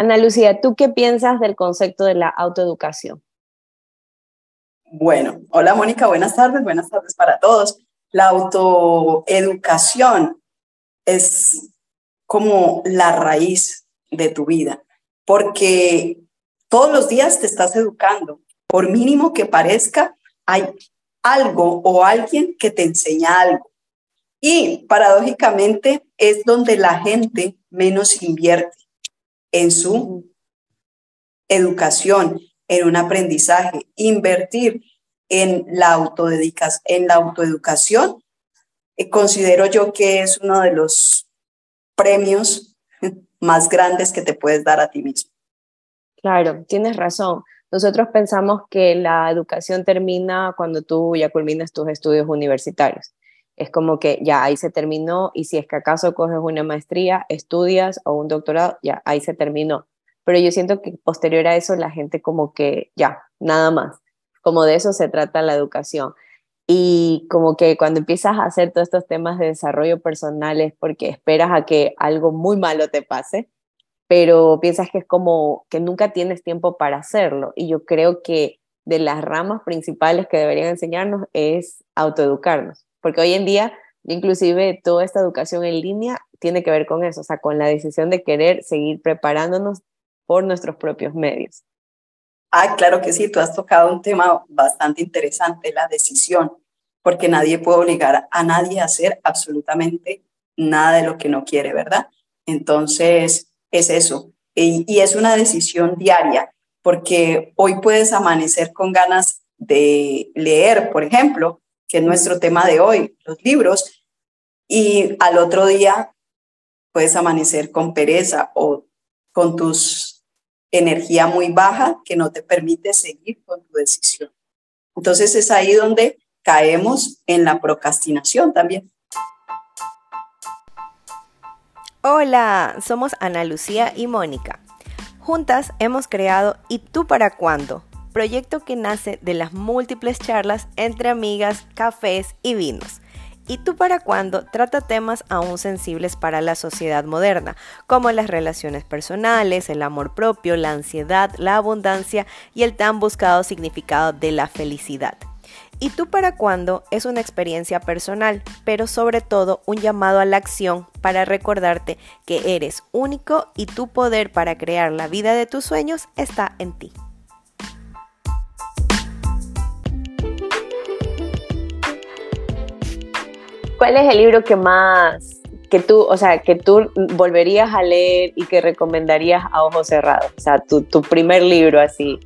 Ana Lucía, ¿tú qué piensas del concepto de la autoeducación? Bueno, hola Mónica, buenas tardes, buenas tardes para todos. La autoeducación es como la raíz de tu vida, porque todos los días te estás educando. Por mínimo que parezca, hay algo o alguien que te enseña algo. Y paradójicamente es donde la gente menos invierte en su educación, en un aprendizaje. Invertir en la, en la autoeducación, eh, considero yo que es uno de los premios más grandes que te puedes dar a ti mismo. Claro, tienes razón. Nosotros pensamos que la educación termina cuando tú ya culminas tus estudios universitarios. Es como que ya ahí se terminó y si es que acaso coges una maestría, estudias o un doctorado, ya ahí se terminó. Pero yo siento que posterior a eso la gente como que ya, nada más. Como de eso se trata la educación. Y como que cuando empiezas a hacer todos estos temas de desarrollo personal es porque esperas a que algo muy malo te pase pero piensas que es como que nunca tienes tiempo para hacerlo. Y yo creo que de las ramas principales que deberían enseñarnos es autoeducarnos, porque hoy en día, inclusive toda esta educación en línea tiene que ver con eso, o sea, con la decisión de querer seguir preparándonos por nuestros propios medios. Ah, claro que sí, tú has tocado un tema bastante interesante, la decisión, porque nadie puede obligar a nadie a hacer absolutamente nada de lo que no quiere, ¿verdad? Entonces, es eso. Y, es una decisión diaria, porque hoy puedes amanecer con ganas de leer, por ejemplo, que es nuestro tema de hoy, los libros, y al otro día puedes amanecer con pereza o con tus energía muy baja que no te permite seguir con tu decisión. Entonces es ahí donde caemos en la procrastinación también. Hola, somos Ana Lucía y Mónica. Juntas hemos creado ¿Y tú para cuándo? Proyecto que nace de las múltiples charlas entre amigas, cafés y vinos. ¿Y tú para cuándo? Trata temas aún sensibles para la sociedad moderna, como las relaciones personales, el amor propio, la ansiedad, la abundancia y el tan buscado significado de la felicidad. ¿Y tú para cuándo? Es una experiencia personal, pero sobre todo un llamado a la acción para recordarte que eres único y tu poder para crear la vida de tus sueños está en ti. ¿Cuál es el libro que más que tú, o sea, que tú volverías a leer y que recomendarías a ojos cerrados? O sea, tu, tu primer libro así.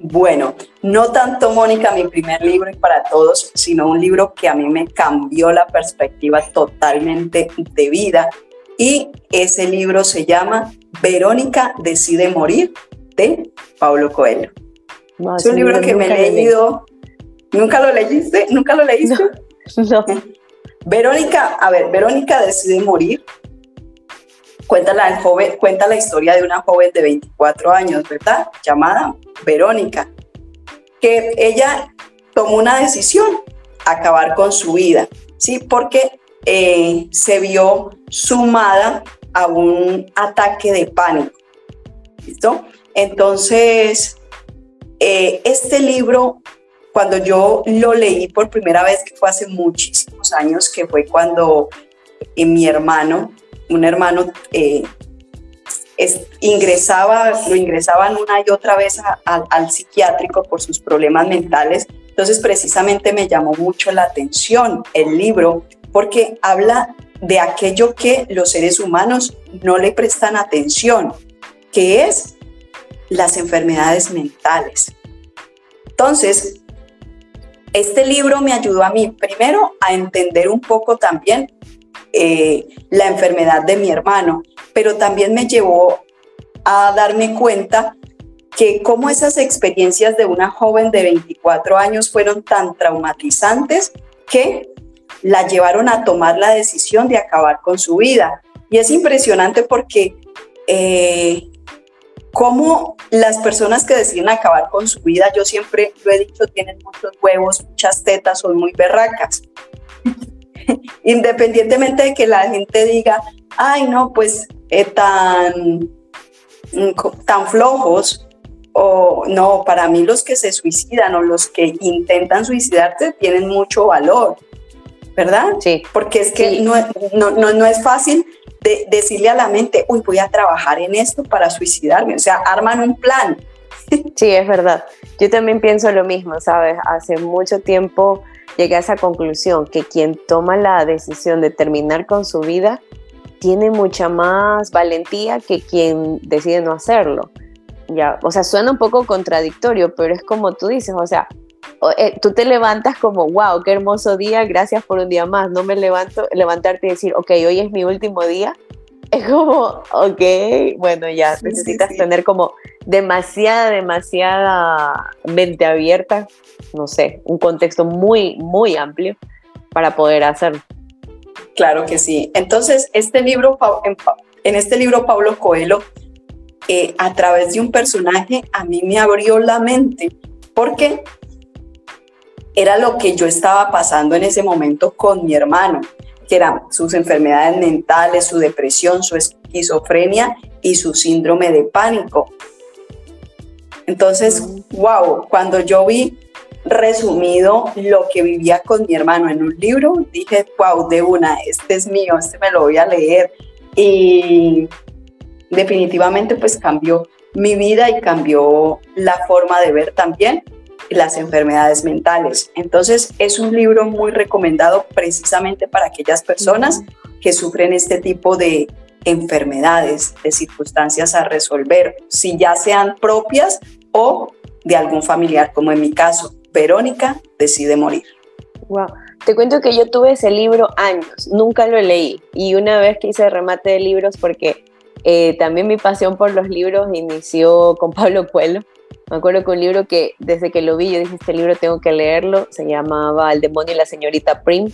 Bueno, no tanto, Mónica, mi primer libro y para todos, sino un libro que a mí me cambió la perspectiva totalmente de vida. Y ese libro se llama Verónica decide morir de Pablo Coelho. es un libro que me he leído. ¿Nunca lo leíste? ¿Nunca lo leíste? no. Verónica, a ver, Verónica decide morir cuenta la, joven, cuenta la historia de una joven de 24 años, ¿verdad? Llamada Verónica, que ella tomó una decisión, acabar con su vida, ¿sí? Porque eh, se vio sumada a un ataque de pánico, ¿listo? Entonces, eh, este libro, cuando yo lo leí por primera vez, que fue hace muchísimos años, que fue cuando eh, mi hermano un hermano eh, ingresaba, lo ingresaban una y otra vez al psiquiátrico por sus problemas mentales. Entonces, precisamente me llamó mucho la atención el libro porque habla de aquello que los seres humanos no le prestan atención, que es las enfermedades mentales. Entonces, este libro me ayudó a mí primero a entender un poco también eh, la enfermedad de mi hermano, pero también me llevó a darme cuenta que cómo esas experiencias de una joven de 24 años fueron tan traumatizantes que la llevaron a tomar la decisión de acabar con su vida. Y es impresionante porque eh, cómo las personas que deciden acabar con su vida, yo siempre lo he dicho, tienen muchos huevos, muchas tetas, son muy berracas. Independientemente de que la gente diga, ay, no, pues eh, tan, mm, tan flojos, o no, para mí los que se suicidan o los que intentan suicidarse tienen mucho valor, ¿verdad? Sí. Porque es que no, no, no, es fácil de decirle a la mente, uy, voy a trabajar en esto para suicidarme, o sea, arman un plan. Sí, es verdad. Yo también pienso lo mismo, ¿sabes? Hace mucho tiempo llegué a esa conclusión que quien toma la decisión de terminar con su vida tiene mucha más valentía que quien decide no hacerlo. Ya, o sea, suena un poco contradictorio, pero es como tú dices, o sea, eh, tú te levantas como, wow, qué hermoso día, gracias por un día más. No me levanto, levantarte y decir, ok, hoy es mi último día. Es como, ok, bueno, ya necesitas tener como demasiada, demasiada mente abierta, no sé, un contexto muy, muy amplio para poder hacerlo. Claro que sí. Entonces, este libro, en este libro, Pablo Coelho, eh, a través de un personaje, a mí me abrió la mente, porque era lo que yo estaba pasando en ese momento con mi hermano, que eran sus enfermedades mentales, su depresión, su esquizofrenia y su síndrome de pánico. Entonces, wow, cuando yo vi resumido lo que vivía con mi hermano en un libro, dije, wow, de una, este es mío, este me lo voy a leer. Y definitivamente pues cambió mi vida y cambió la forma de ver también las enfermedades mentales. Entonces es un libro muy recomendado precisamente para aquellas personas que sufren este tipo de enfermedades, de circunstancias a resolver, si ya sean propias o de algún familiar, como en mi caso. Verónica decide morir. Wow. Te cuento que yo tuve ese libro años, nunca lo leí. Y una vez que hice remate de libros, porque eh, también mi pasión por los libros inició con Pablo Coelho. Me acuerdo que un libro que desde que lo vi yo dije, este libro tengo que leerlo, se llamaba El demonio y la señorita Prim.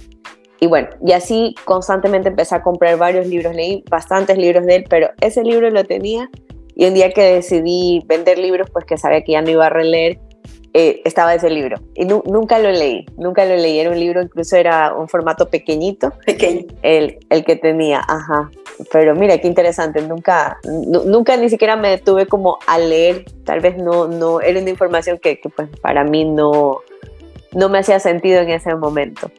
Y bueno, y así constantemente empecé a comprar varios libros, leí bastantes libros de él, pero ese libro lo tenía y un día que decidí vender libros, pues que sabía que ya no iba a releer, eh, estaba ese libro. Y nunca lo leí, nunca lo leí. Era un libro, incluso era un formato pequeñito. Pequeño. El, el que tenía, ajá. Pero mira, qué interesante. Nunca, nunca ni siquiera me detuve como a leer. Tal vez no, no, era una información que, que pues para mí no, no me hacía sentido en ese momento.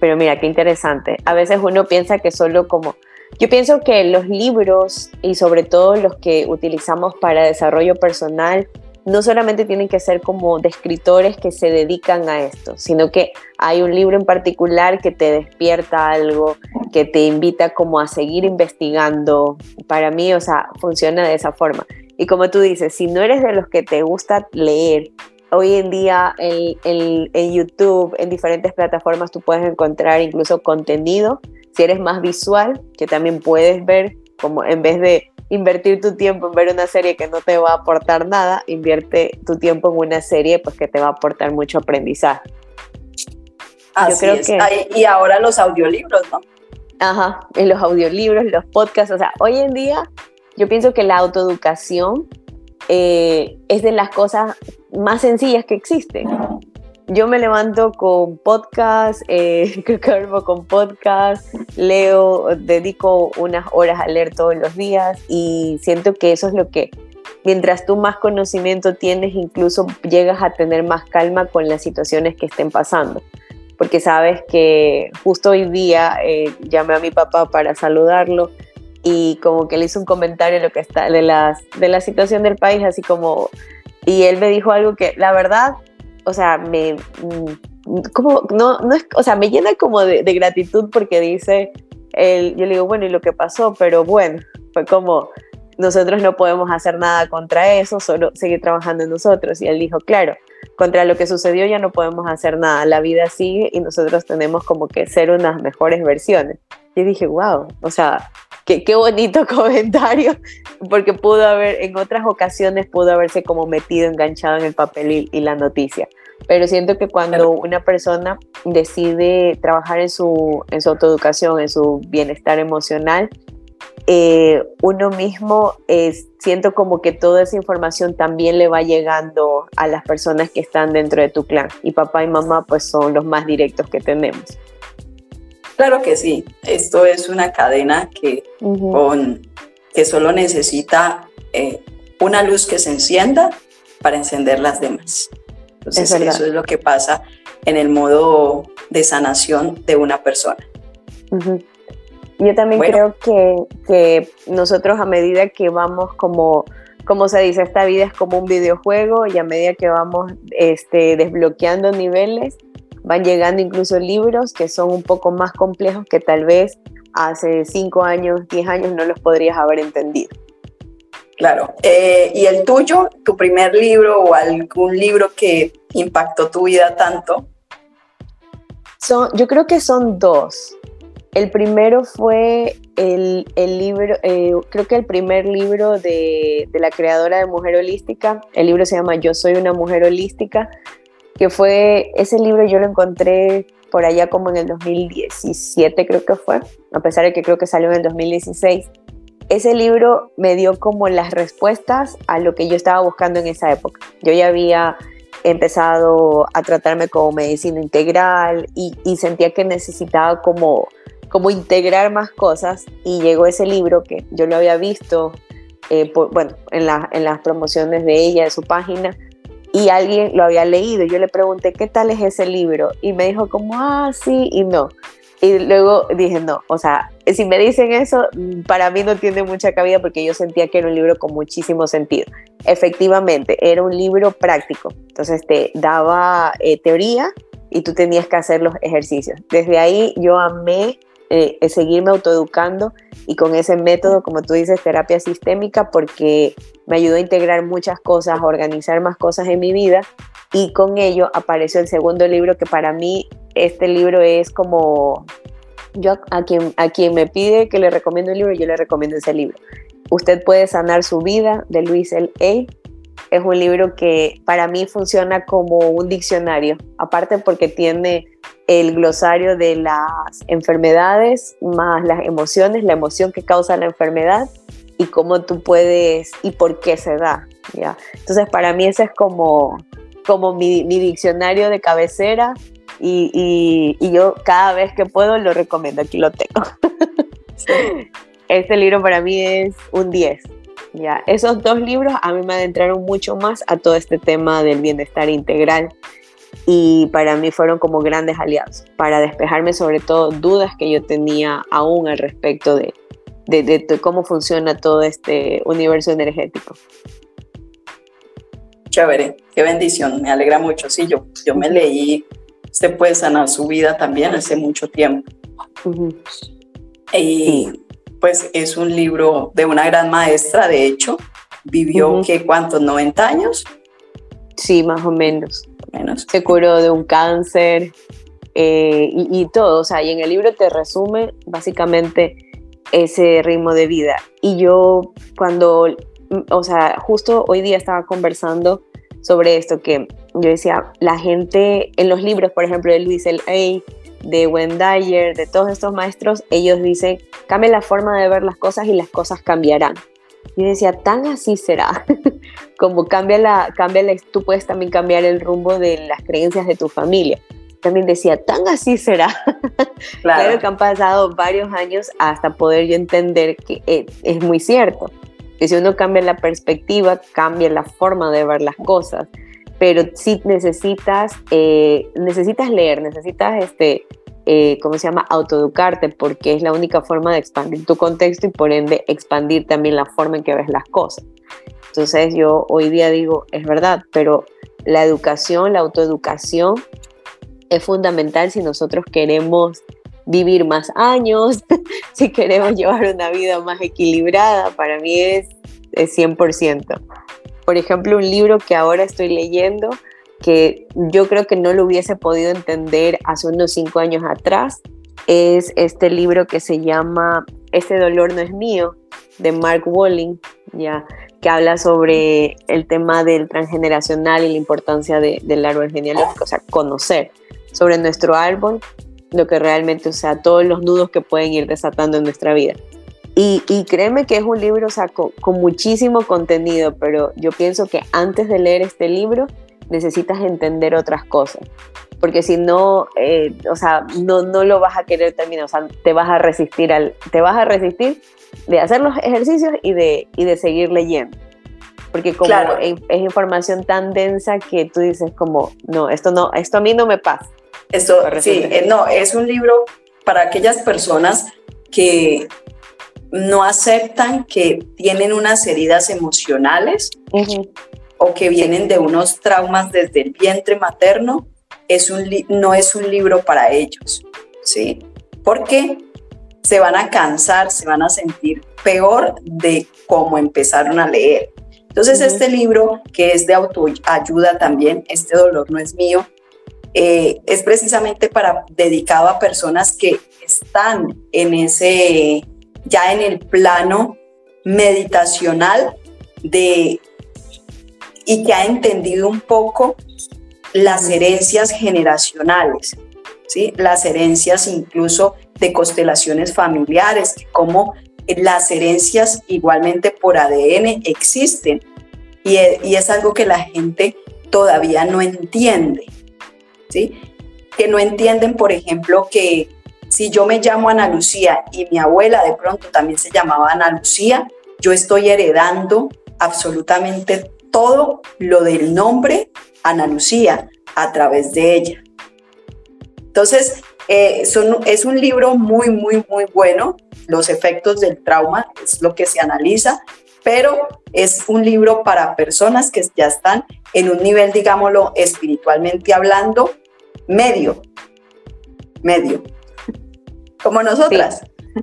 Pero mira, qué interesante. A veces uno piensa que solo como... Yo pienso que los libros y sobre todo los que utilizamos para desarrollo personal no solamente tienen que ser como de escritores que se dedican a esto, sino que hay un libro en particular que te despierta algo, que te invita como a seguir investigando. Para mí, o sea, funciona de esa forma. Y como tú dices, si no eres de los que te gusta leer, hoy en día en, en YouTube, en diferentes plataformas, tú puedes encontrar incluso contenido. Si eres más visual, que también puedes ver como en vez de invertir tu tiempo en ver una serie que no te va a aportar nada, invierte tu tiempo en una serie pues que te va a aportar mucho aprendizaje. Así es. y ahora los audiolibros, ¿no? Ajá, en los audiolibros, los podcasts, o sea, hoy en día yo pienso que la autoeducación eh, es de las cosas más sencillas que existen yo me levanto con podcast, eh, con podcast, leo, dedico unas horas a leer todos los días y siento que eso es lo que, mientras tú más conocimiento tienes, incluso llegas a tener más calma con las situaciones que estén pasando. Porque sabes que justo hoy día eh, llamé a mi papá para saludarlo y como que le hice un comentario lo que está de, las, de la situación del país, así como, y él me dijo algo que la verdad o sea, me, mm, como, no, no es, o sea, me llena como de, gratitud porque dice, él, yo le digo, bueno, ¿y lo que pasó? Pero bueno, fue como, nosotros no podemos hacer nada contra eso, solo seguir trabajando en nosotros. Y él dijo, claro, contra lo que sucedió ya no podemos hacer nada, la vida sigue y nosotros tenemos como que ser unas mejores versiones. Y dije, wow, o sea, qué, qué bonito comentario, porque pudo haber, en otras ocasiones pudo haberse como metido, enganchado en el papel y, la noticia. Pero siento que cuando una persona decide trabajar en su, en su autoeducación, en su bienestar emocional, eh, uno mismo es, siento como que toda esa información también le va llegando a las personas que están dentro de tu clan. Y papá y mamá pues son los más directos que tenemos. Claro que sí, esto es una cadena que, con, que solo necesita eh, una luz que se encienda para encender las demás. Entonces, eso es lo que pasa en el modo de sanación de una persona. Yo también creo que, que, nosotros a medida que vamos como, como se dice, esta vida es como un videojuego y a medida que vamos este, desbloqueando niveles, van llegando incluso libros que son un poco más complejos que tal vez hace cinco años, diez años no los podrías haber entendido. Claro. Eh, ¿Y el tuyo, tu primer libro o algún libro que impactó tu vida tanto? Son, yo creo que son dos. El primero fue el, el libro, eh, creo que el primer libro de, de, la creadora de Mujer Holística. El libro se llama Yo Soy una Mujer Holística, que fue, ese libro yo lo encontré por allá como en el 2017 creo que fue, a pesar de que creo que salió en el 2016 ese libro me dio como las respuestas a lo que yo estaba buscando en esa época. Yo ya había empezado a tratarme como medicina integral y, sentía que necesitaba como, como integrar más cosas y llegó ese libro que yo lo había visto eh, bueno, en, en las promociones de ella, de su página, y alguien lo había leído. Yo le pregunté, ¿qué tal es ese libro? Y me dijo como, ah, sí y no. Y luego dije, no, o sea, si me dicen eso, para mí no tiene mucha cabida porque yo sentía que era un libro con muchísimo sentido. Efectivamente, era un libro práctico, entonces te daba eh, teoría y tú tenías que hacer los ejercicios. Desde ahí yo amé eh, seguirme autoeducando y con ese método, como tú dices, terapia sistémica, porque me ayudó a integrar muchas cosas, a organizar más cosas en mi vida y con ello apareció el segundo libro que para mí este libro es como yo a quien, a quien me pide que le recomiendo el libro, yo le recomiendo ese libro. Usted puede sanar su vida de Luis L. A. Es un libro que para mí funciona como un diccionario, aparte porque tiene el glosario de las enfermedades más las emociones, la emoción que causa la enfermedad y cómo tú puedes y por qué se da. ¿ya? Entonces para mí ese es como como mi, diccionario de cabecera y, yo cada vez que puedo lo recomiendo, aquí lo tengo. Este libro para mí es un 10. Ya, esos dos libros a mí me adentraron mucho más a todo este tema del bienestar integral y para mí fueron como grandes aliados para despejarme sobre todo dudas que yo tenía aún al respecto de, de cómo funciona todo este universo energético chévere, qué bendición, me alegra mucho. Sí, yo, yo me leí, usted puede sanar su vida también hace mucho tiempo. Y pues es un libro de una gran maestra, de hecho, vivió que cuántos, 90 años. Sí, más o menos. menos. Se curó de un cáncer eh, y, y, todo, o sea, y en el libro te resume básicamente ese ritmo de vida. Y yo cuando o sea, justo hoy día estaba conversando sobre esto, que yo decía, la gente en los libros, por ejemplo, de Luis L. De Wendayer, de todos estos maestros, ellos dicen, cambia la forma de ver las cosas y las cosas cambiarán. Yo decía, tan así será, como cambia la, cambia la, tú puedes también cambiar el rumbo de las creencias de tu familia. También decía, tan así será. Claro, claro que han pasado varios años hasta poder yo entender que eh, es muy cierto que si uno cambia la perspectiva, cambia la forma de ver las cosas, pero sí necesitas, eh, necesitas leer, necesitas, este, eh, ¿cómo se llama?, autoeducarte, porque es la única forma de expandir tu contexto y por ende expandir también la forma en que ves las cosas. Entonces yo hoy día digo, es verdad, pero la educación, la autoeducación es fundamental si nosotros queremos vivir más años, si queremos llevar una vida más equilibrada, para mí es, es 100%. Por ejemplo, un libro que ahora estoy leyendo, que yo creo que no lo hubiese podido entender hace unos cinco años atrás, es este libro que se llama Este dolor no es mío, de Mark Walling, ya, que habla sobre el tema del transgeneracional y la importancia del árbol genealógico, o sea, conocer sobre nuestro árbol lo que realmente, o sea, todos los nudos que pueden ir desatando en nuestra vida. Y, créeme que es un libro, o sea, con, muchísimo contenido, pero yo pienso que antes de leer este libro necesitas entender otras cosas, porque si no, eh, o sea, no, no lo vas a querer terminar, o sea, te vas a resistir al, te vas a resistir de hacer los ejercicios y de, y de seguir leyendo. porque como es, información tan densa que tú dices como, no, esto no, esto a mí no me pasa. Esto, sí, eh, no, es un libro para aquellas personas que no aceptan que tienen unas heridas emocionales o que vienen de unos traumas desde el vientre materno, es un no es un libro para ellos, ¿sí? Porque se van a cansar, se van a sentir peor de cómo empezaron a leer. Entonces, este libro, que es de autoayuda también, Este dolor no es mío, eh, es precisamente para dedicado a personas que están en ese, ya en el plano meditacional de y que ha entendido un poco las herencias generacionales, ¿sí? las herencias incluso de constelaciones familiares, como las herencias igualmente por ADN existen y, y es algo que la gente todavía no entiende, ¿sí? que no entienden, por ejemplo, que si yo me llamo Ana Lucía y mi abuela de pronto también se llamaba Ana Lucía, yo estoy heredando absolutamente todo lo del nombre Ana Lucía a través de ella. Entonces, eh, es un libro muy, muy, muy bueno. Los efectos del trauma es lo que se analiza, pero es un libro para personas que ya están en un nivel, digámoslo, espiritualmente hablando, medio, medio, como nosotras.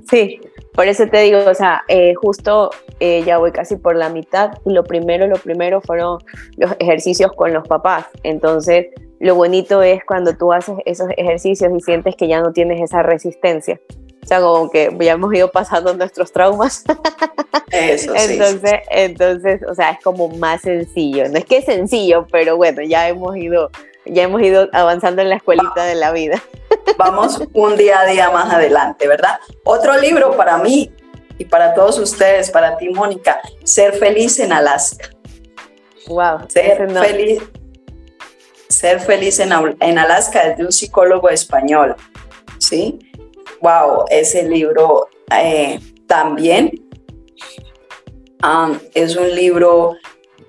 Sí, por eso te digo, o sea, eh, justo eh, ya voy casi por la mitad y lo primero, lo primero fueron los ejercicios con los papás. Entonces, lo bonito es cuando tú haces esos ejercicios y sientes que ya no tienes esa resistencia. O sea, como que ya hemos ido pasando nuestros traumas. Eso, sí. entonces, entonces, o sea, es como más sencillo. No es que es sencillo, pero bueno, ya hemos ido, ya hemos ido avanzando en la escuelita de la vida. Vamos un día a día más adelante, ¿verdad? Otro libro para mí y para todos ustedes, para ti, Mónica, Ser feliz en Alaska. Wow. Ser feliz. Ser feliz en, en Alaska es de un psicólogo español. ¿Sí? Wow, ese libro eh, también um, es un libro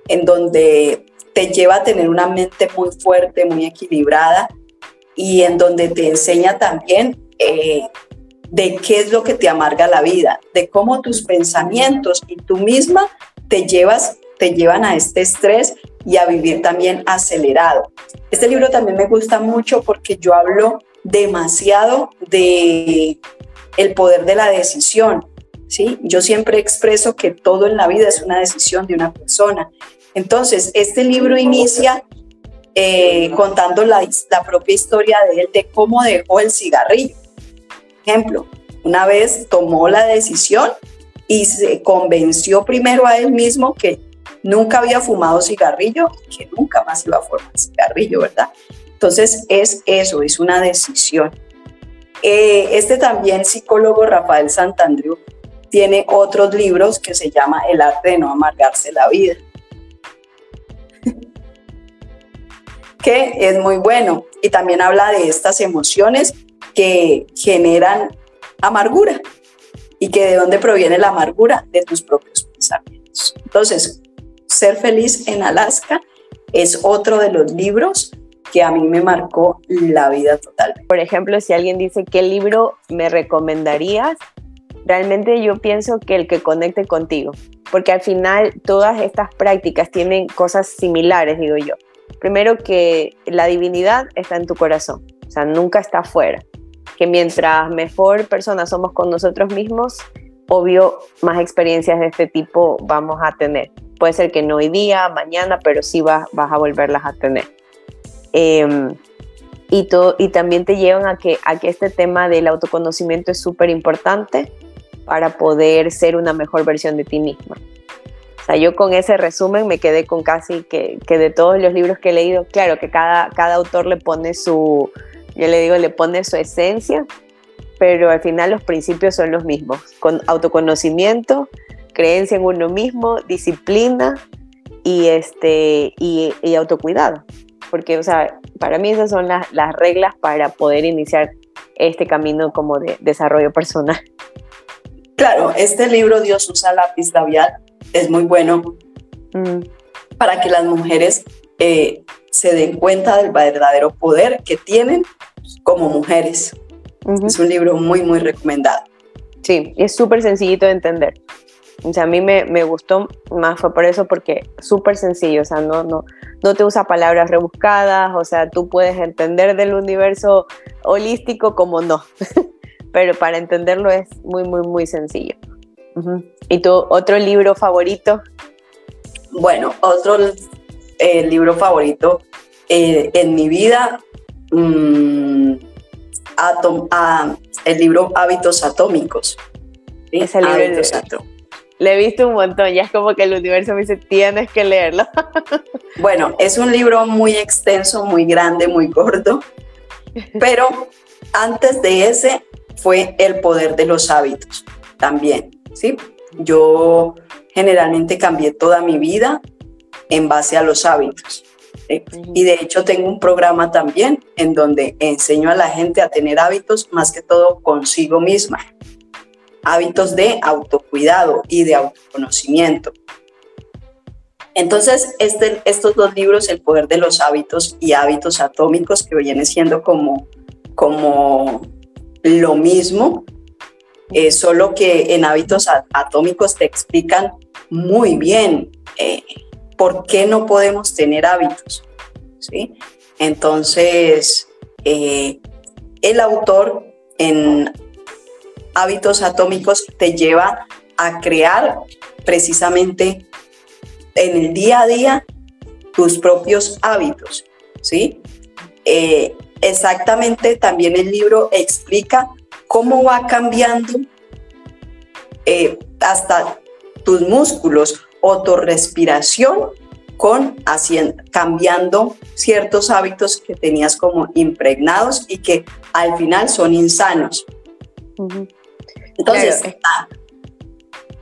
en donde te lleva a tener una mente muy fuerte, muy equilibrada y en donde te enseña también eh, de qué es lo que te amarga la vida, de cómo tus pensamientos y tú misma te llevas te llevan a este estrés y a vivir también acelerado. Este libro también me gusta mucho porque yo hablo demasiado de el poder de la decisión, ¿sí? Yo siempre expreso que todo en la vida es una decisión de una persona. Entonces, este libro inicia eh, contando la, propia historia de él, de cómo dejó el cigarrillo. Ejemplo, una vez tomó la decisión y se convenció primero a él mismo que nunca había fumado cigarrillo y que nunca más iba a fumar cigarrillo, ¿verdad? Entonces es eso, es una decisión. Eh, este también psicólogo Rafael Santandreu tiene otros libros que se llama El arte de no amargarse la vida. Que es muy bueno y también habla de estas emociones que generan amargura y que de dónde proviene la amargura de tus propios pensamientos. Entonces, Ser feliz en Alaska es otro de los libros que a mí me marcó la vida total. Por ejemplo, si alguien dice qué libro me recomendarías, realmente yo pienso que el que conecte contigo, porque al final todas estas prácticas tienen cosas similares, digo yo. Primero que la divinidad está en tu corazón, o sea, nunca está afuera. Que mientras mejor personas somos con nosotros mismos, obvio, más experiencias de este tipo vamos a tener. Puede ser que no hoy día, mañana, pero sí vas, vas a volverlas a tener. Em, y, todo, y también te llevan a que, a que este tema del autoconocimiento es súper importante para poder ser una mejor versión de ti misma. O sea, yo con ese resumen me quedé con casi que, que, de todos los libros que he leído, claro que cada, cada autor le pone su, yo le digo, le pone su esencia, pero al final los principios son los mismos, con autoconocimiento, creencia en uno mismo, disciplina y, este, y, y autocuidado. Porque, o sea, para mí esas son las, las reglas para poder iniciar este camino como de desarrollo personal. Claro, este libro Dios usa lápiz labial es muy bueno para que las mujeres eh, se den cuenta del verdadero poder que tienen como mujeres. Es un libro muy, muy recomendado. Sí, es súper sencillito de entender. O sea, a mí me, me gustó más, fue por eso, porque súper sencillo, o sea, no, no, no te usa palabras rebuscadas, o sea, tú puedes entender del universo holístico como no, pero para entenderlo es muy, muy, muy sencillo. ¿Y tu otro libro favorito? Bueno, otro eh, libro favorito eh, en mi vida, mm, ah, el libro Hábitos Atómicos. Ese libro Hábitos Atómicos le he visto un montón, ya es como que el universo me dice, tienes que leerlo. Bueno, es un libro muy extenso, muy grande, muy gordo, pero antes de ese fue El poder de los hábitos también, ¿sí? Yo generalmente cambié toda mi vida en base a los hábitos. Y de hecho tengo un programa también en donde enseño a la gente a tener hábitos más que todo consigo misma hábitos de autocuidado y de autoconocimiento. Entonces, este, estos dos libros, El poder de los hábitos y hábitos atómicos, que viene siendo como, como lo mismo, eh, solo que en hábitos atómicos te explican muy bien eh, por qué no podemos tener hábitos. ¿sí? Entonces, eh, el autor en hábitos atómicos te lleva a crear precisamente en el día a día tus propios hábitos, ¿sí? Exactamente también el libro explica cómo va cambiando eh, hasta tus músculos o tu respiración con haciendo, cambiando ciertos hábitos que tenías como impregnados y que al final son insanos. Entonces,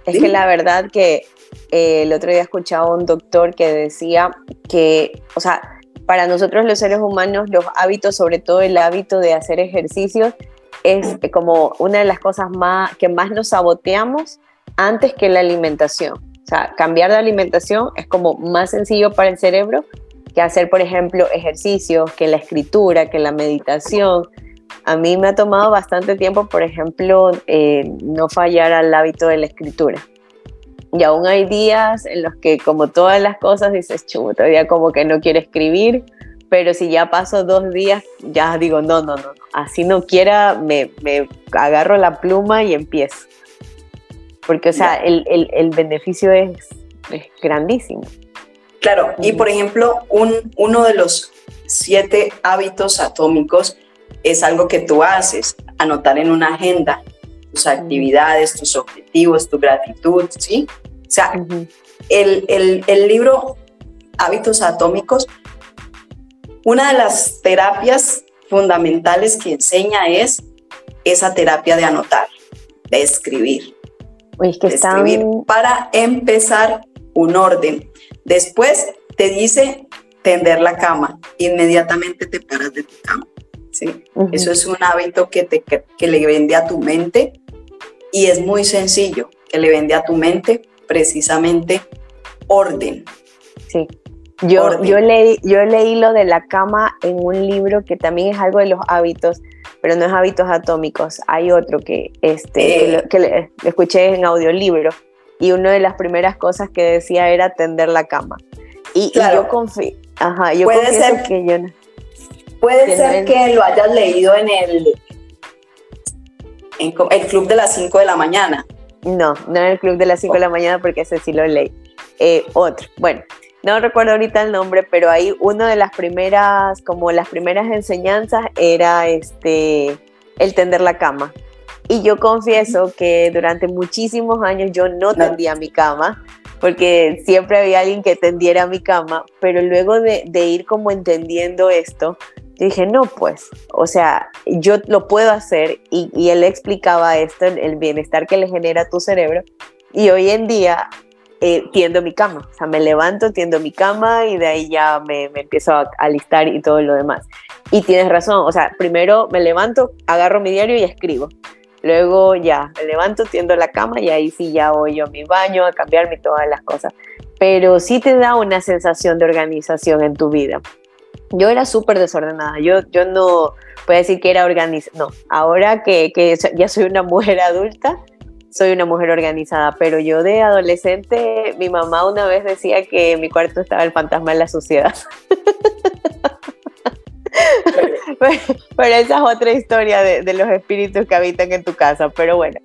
es que la verdad que eh, el otro día escuchaba a un doctor que decía que, o sea, para nosotros los seres humanos los hábitos, sobre todo el hábito de hacer ejercicios, es como una de las cosas más que más nos saboteamos antes que la alimentación. O sea, cambiar de alimentación es como más sencillo para el cerebro que hacer, por ejemplo, ejercicios, que la escritura, que la meditación, a mí me ha tomado bastante tiempo, por ejemplo, eh, no fallar al hábito de la escritura. Y aún hay días en los que, como todas las cosas, dices, chulo, todavía como que no quiero escribir, pero si ya paso dos días, ya digo, no, no, no, así no quiera, me, me agarro la pluma y empiezo. Porque, o sea, el, el, el, beneficio es, es, grandísimo. Claro, y por ejemplo, un, uno de los siete hábitos atómicos es algo que tú haces, anotar en una agenda tus actividades, tus objetivos, tu gratitud, ¿sí? O sea, el, el, el libro Hábitos Atómicos, una de las terapias fundamentales que enseña es esa terapia de anotar, de escribir. Uy, que de escribir para empezar un orden. Después te dice tender la cama, inmediatamente te paras de tu cama. ¿sí? Eso es un hábito que, te, que, le vende a tu mente y es muy sencillo, que le vende a tu mente precisamente orden. Sí. Yo, yo, leí, yo leí lo de la cama en un libro que también es algo de los hábitos, pero no es hábitos atómicos. Hay otro que, este, que, le, escuché en audiolibro y una de las primeras cosas que decía era tender la cama. Y, yo confío, ajá, yo Puede ser, que yo no Puede ser que lo hayas leído en el, en el club de las 5 de la mañana. No, no en el club de las 5 de la mañana porque ese sí lo leí. Eh, otro, bueno, no recuerdo ahorita el nombre, pero ahí una de las primeras, como las primeras enseñanzas era este, el tender la cama. Y yo confieso que durante muchísimos años yo no tendía mi cama, porque siempre había alguien que tendiera mi cama, pero luego de, de ir como entendiendo esto, dije, no, pues, o sea, yo lo puedo hacer y, él explicaba esto, el bienestar que le genera a tu cerebro. Y hoy en día eh, tiendo mi cama, o sea, me levanto, tiendo mi cama y de ahí ya me, empiezo a alistar y todo lo demás. Y tienes razón, o sea, primero me levanto, agarro mi diario y escribo. Luego ya me levanto, tiendo la cama y ahí sí ya voy a mi baño a cambiarme todas las cosas. pero sí te da una sensación de organización en tu vida. Yo era súper desordenada, yo, yo no puedo decir que era organizada, no, ahora que, que ya soy una mujer adulta, soy una mujer organizada, pero yo de adolescente, mi mamá una vez decía que mi cuarto estaba el fantasma de la suciedad. pero, esa es otra historia de, los espíritus que habitan en tu casa, pero bueno.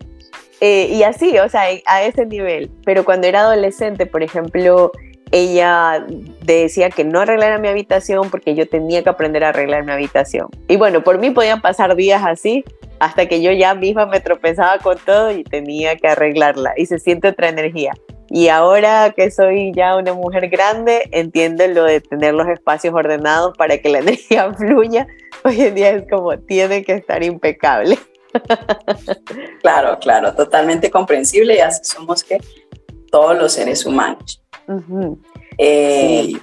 Eh, y así, o sea, a ese nivel. Pero cuando era adolescente, por ejemplo, ella decía que no arreglara mi habitación porque yo tenía que aprender a arreglar mi habitación. Y bueno, por mí podían pasar días así hasta que yo ya misma me tropezaba con todo y tenía que arreglarla y se siente otra energía. Y ahora que soy ya una mujer grande, entiendo lo de tener los espacios ordenados para que la energía fluya. Hoy en día es como tiene que estar impecable. Claro, claro, totalmente comprensible y así somos que todos los seres humanos. Eh,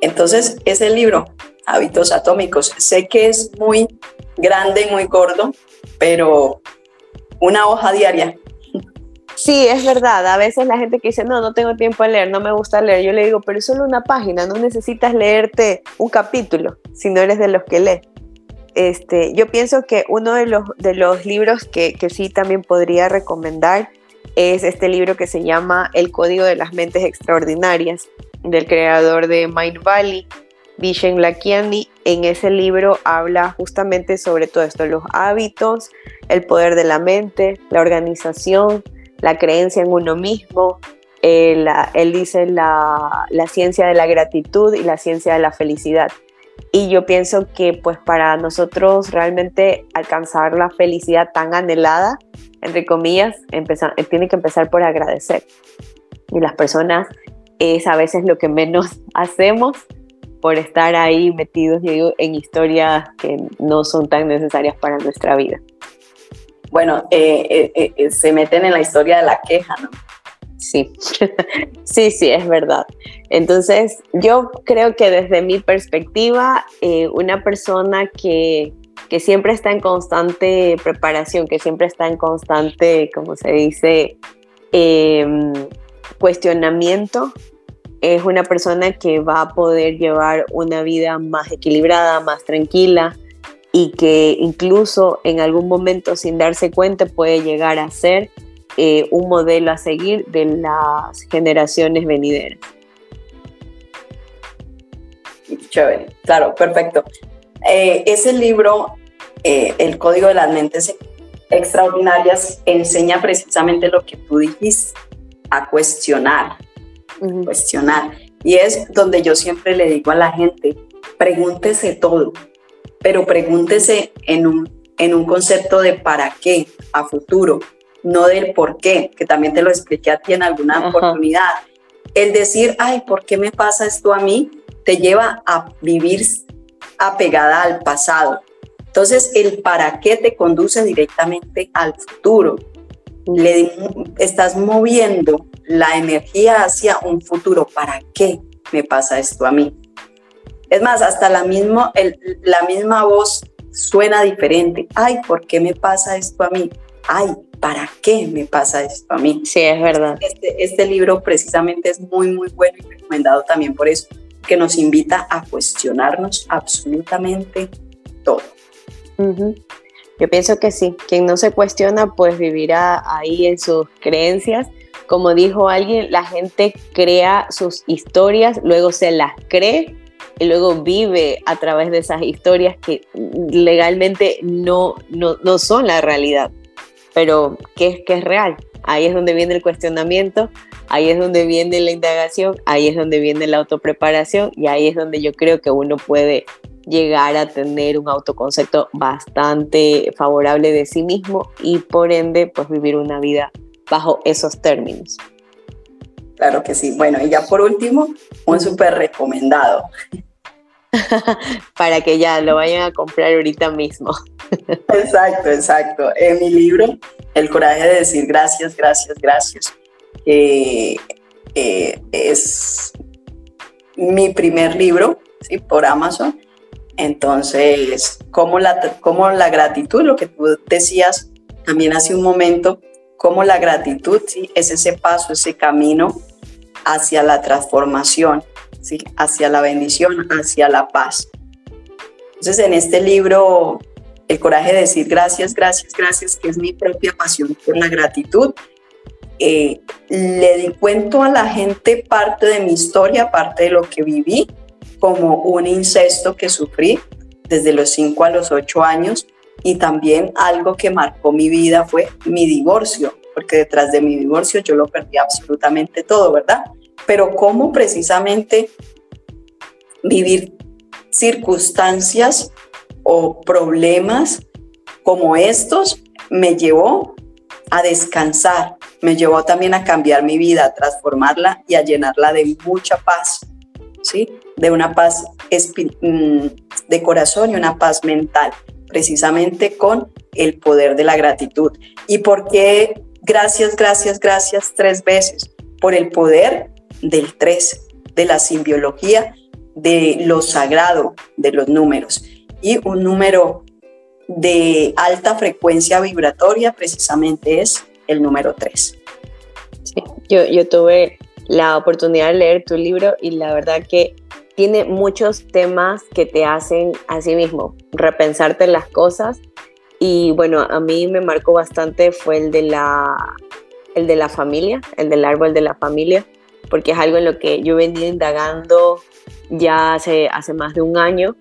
entonces, ese libro, Hábitos Atómicos, sé que es muy grande y muy gordo, pero una hoja diaria. Sí, es verdad. A veces la gente que dice, no, no tengo tiempo a leer, no me gusta leer, yo le digo, pero es solo una página, no necesitas leerte un capítulo si no eres de los que lee. Este, yo pienso que uno de los, de los libros que, que sí también podría recomendar es este libro que se llama El Código de las Mentes Extraordinarias, del creador de Mind Valley, Vishen Lakiani. En ese libro habla justamente sobre todo esto, los hábitos, el poder de la mente, la organización, la creencia en uno mismo. él dice la, la ciencia de la gratitud y la ciencia de la felicidad. Y yo pienso que pues para nosotros realmente alcanzar la felicidad tan anhelada, entre comillas, empezar, tiene que empezar por agradecer. Y las personas es a veces lo que menos hacemos por estar ahí metidos en historias que no son tan necesarias para nuestra vida. Bueno, eh, eh, eh, se meten en la historia de la queja, ¿no? Sí, sí, sí, es verdad. Entonces, yo creo que desde mi perspectiva, una persona que, que, siempre está en constante preparación, que siempre está en constante, como se dice, em, cuestionamiento, es una persona que va a poder llevar una vida más equilibrada, más tranquila y que incluso en algún momento sin darse cuenta puede llegar a ser eh, un modelo a seguir de las generaciones venideras. Chévere, claro, perfecto. Eh, ese libro, eh, El Código de las Mentes Extraordinarias, enseña precisamente lo que tú dijiste, a cuestionar, cuestionar. Y es donde yo siempre le digo a la gente, pregúntese todo, pero pregúntese en un, en un concepto de para qué a futuro, no del por qué, que también te lo expliqué a ti en alguna oportunidad. El decir, ay, ¿por qué me pasa esto a mí? Te lleva a vivir apegada al pasado. Entonces, el para qué te conduce directamente al futuro. Le estás moviendo la energía hacia un futuro. ¿Para qué me pasa esto a mí? Es más, hasta la, mismo, la misma voz suena diferente. Ay, ¿por qué me pasa esto a mí? Ay, ¿para qué me pasa esto a mí? Sí, es verdad. Este, este libro precisamente es muy, muy bueno y recomendado también por eso, que nos invita a cuestionarnos absolutamente todo. Yo pienso que sí, quien no se cuestiona pues vivirá ahí en sus creencias como dijo alguien, la gente crea sus historias, luego se las cree y luego vive a través de esas historias que legalmente no, no, son la realidad, pero que, que es real. Ahí es donde viene el cuestionamiento, ahí es donde viene la indagación, ahí es donde viene la autopreparación y ahí es donde yo creo que uno puede llegar a tener un autoconcepto bastante favorable de sí mismo y por ende pues vivir una vida bajo esos términos. Claro que sí. Bueno, y ya por último, un súper recomendado. Para que ya lo vayan a comprar ahorita mismo. exacto, exacto. En mi libro, El coraje de decir gracias, gracias, gracias, eh, es mi primer libro ¿sí? por Amazon. Entonces, como la, como la gratitud, lo que tú decías también hace un momento, como la gratitud ¿sí? es ese paso, ese camino hacia la transformación, ¿sí? hacia la bendición, hacia la paz. Entonces, en este libro, El coraje de decir gracias, gracias, gracias, que es mi propia pasión por la gratitud, eh, le di cuento a la gente parte de mi historia, parte de lo que viví, como un incesto que sufrí desde los 5 a los 8 años y también algo que marcó mi vida fue mi divorcio, porque detrás de mi divorcio yo lo perdí absolutamente todo, ¿verdad? Pero cómo precisamente vivir circunstancias o problemas como estos me llevó a descansar, me llevó también a cambiar mi vida, a transformarla y a llenarla de mucha paz, ¿sí? De una paz mm, de corazón y una paz mental, precisamente con el poder de la gratitud. ¿Y por qué gracias, gracias, gracias tres veces? Por el poder del tres, de la simbiología, de lo sagrado, de los números. Y un número de alta frecuencia vibratoria precisamente es el número 3. yo, yo tuve la oportunidad de leer tu libro y la verdad que tiene muchos temas que te hacen a sí mismo repensarte las cosas y bueno, a mí me marcó bastante fue el de la el de la familia, el del árbol de la familia, porque es algo en lo que yo venido indagando ya hace, hace más de un año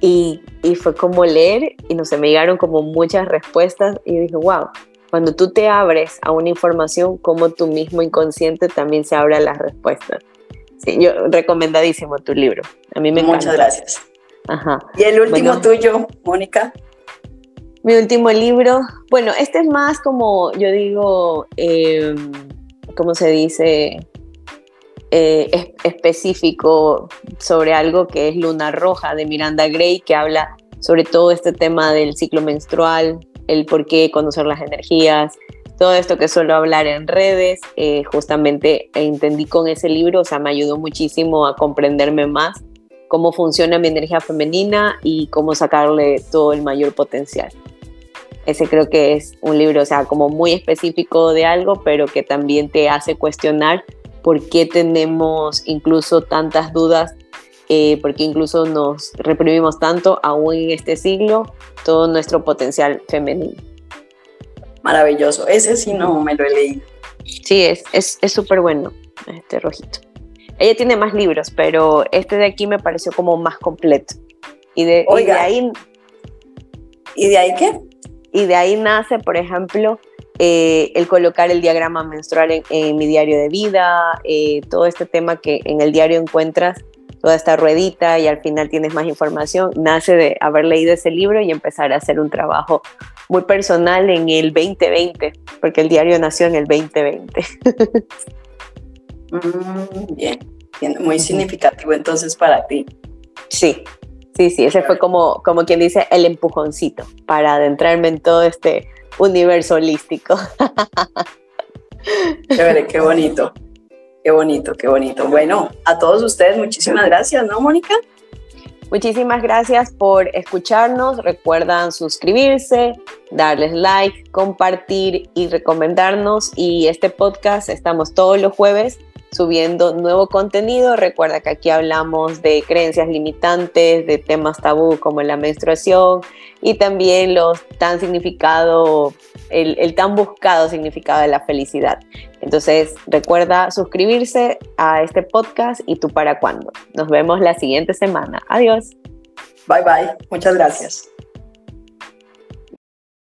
y, fue como leer y no sé, me llegaron como muchas respuestas y dije, wow, cuando tú te abres a una información, como tu mismo inconsciente también se abre a las respuestas. Yo recomendadísimo tu libro. A mí me Muchas gracias. Ajá. Y el último tuyo, Mónica. Mi último libro, bueno, este es más como, yo digo, eh, ¿cómo se dice? Eh, específico sobre algo que es Luna Roja de Miranda Gray, que habla sobre todo este tema del ciclo menstrual, el por qué conocer las energías, todo esto que suelo hablar en redes, eh, justamente entendí con ese libro, o sea, me ayudó muchísimo a comprenderme más cómo funciona mi energía femenina y cómo sacarle todo el mayor potencial. Ese creo que es un libro, o sea, como muy específico de algo, pero que también te hace cuestionar por qué tenemos incluso tantas dudas, eh, por qué incluso nos reprimimos tanto aún en este siglo todo nuestro potencial femenino. Maravilloso, ese sí no me lo he leído. Sí, es súper es, bueno, este rojito. Ella tiene más libros, pero este de aquí me pareció como más completo. Y de, y de ahí... ¿Y de ahí qué? Y de ahí nace, por ejemplo, eh, el colocar el diagrama menstrual en, mi diario de vida, eh, todo este tema que en el diario encuentras, toda esta ruedita y al final tienes más información, nace de haber leído ese libro y empezar a hacer un trabajo muy personal en el 2020, porque el diario nació en el 2020. Mm, bien, muy significativo entonces para ti. Sí, sí, sí, ese fue como, como quien dice el empujoncito para adentrarme en todo este universo holístico. Chévere, qué bonito. Qué bonito, qué bonito. Bueno, a todos ustedes muchísimas gracias, ¿no, Mónica? Muchísimas gracias por escucharnos. Recuerdan suscribirse, darles like, compartir y recomendarnos. Y este podcast estamos todos los jueves subiendo nuevo contenido. Recuerda que aquí hablamos de creencias limitantes, de temas tabú como la menstruación y también los tan significado, el, el tan buscado significado de la felicidad. Entonces, recuerda suscribirse a este podcast y tú para cuándo. Nos vemos la siguiente semana. Adiós. Bye bye. Muchas gracias.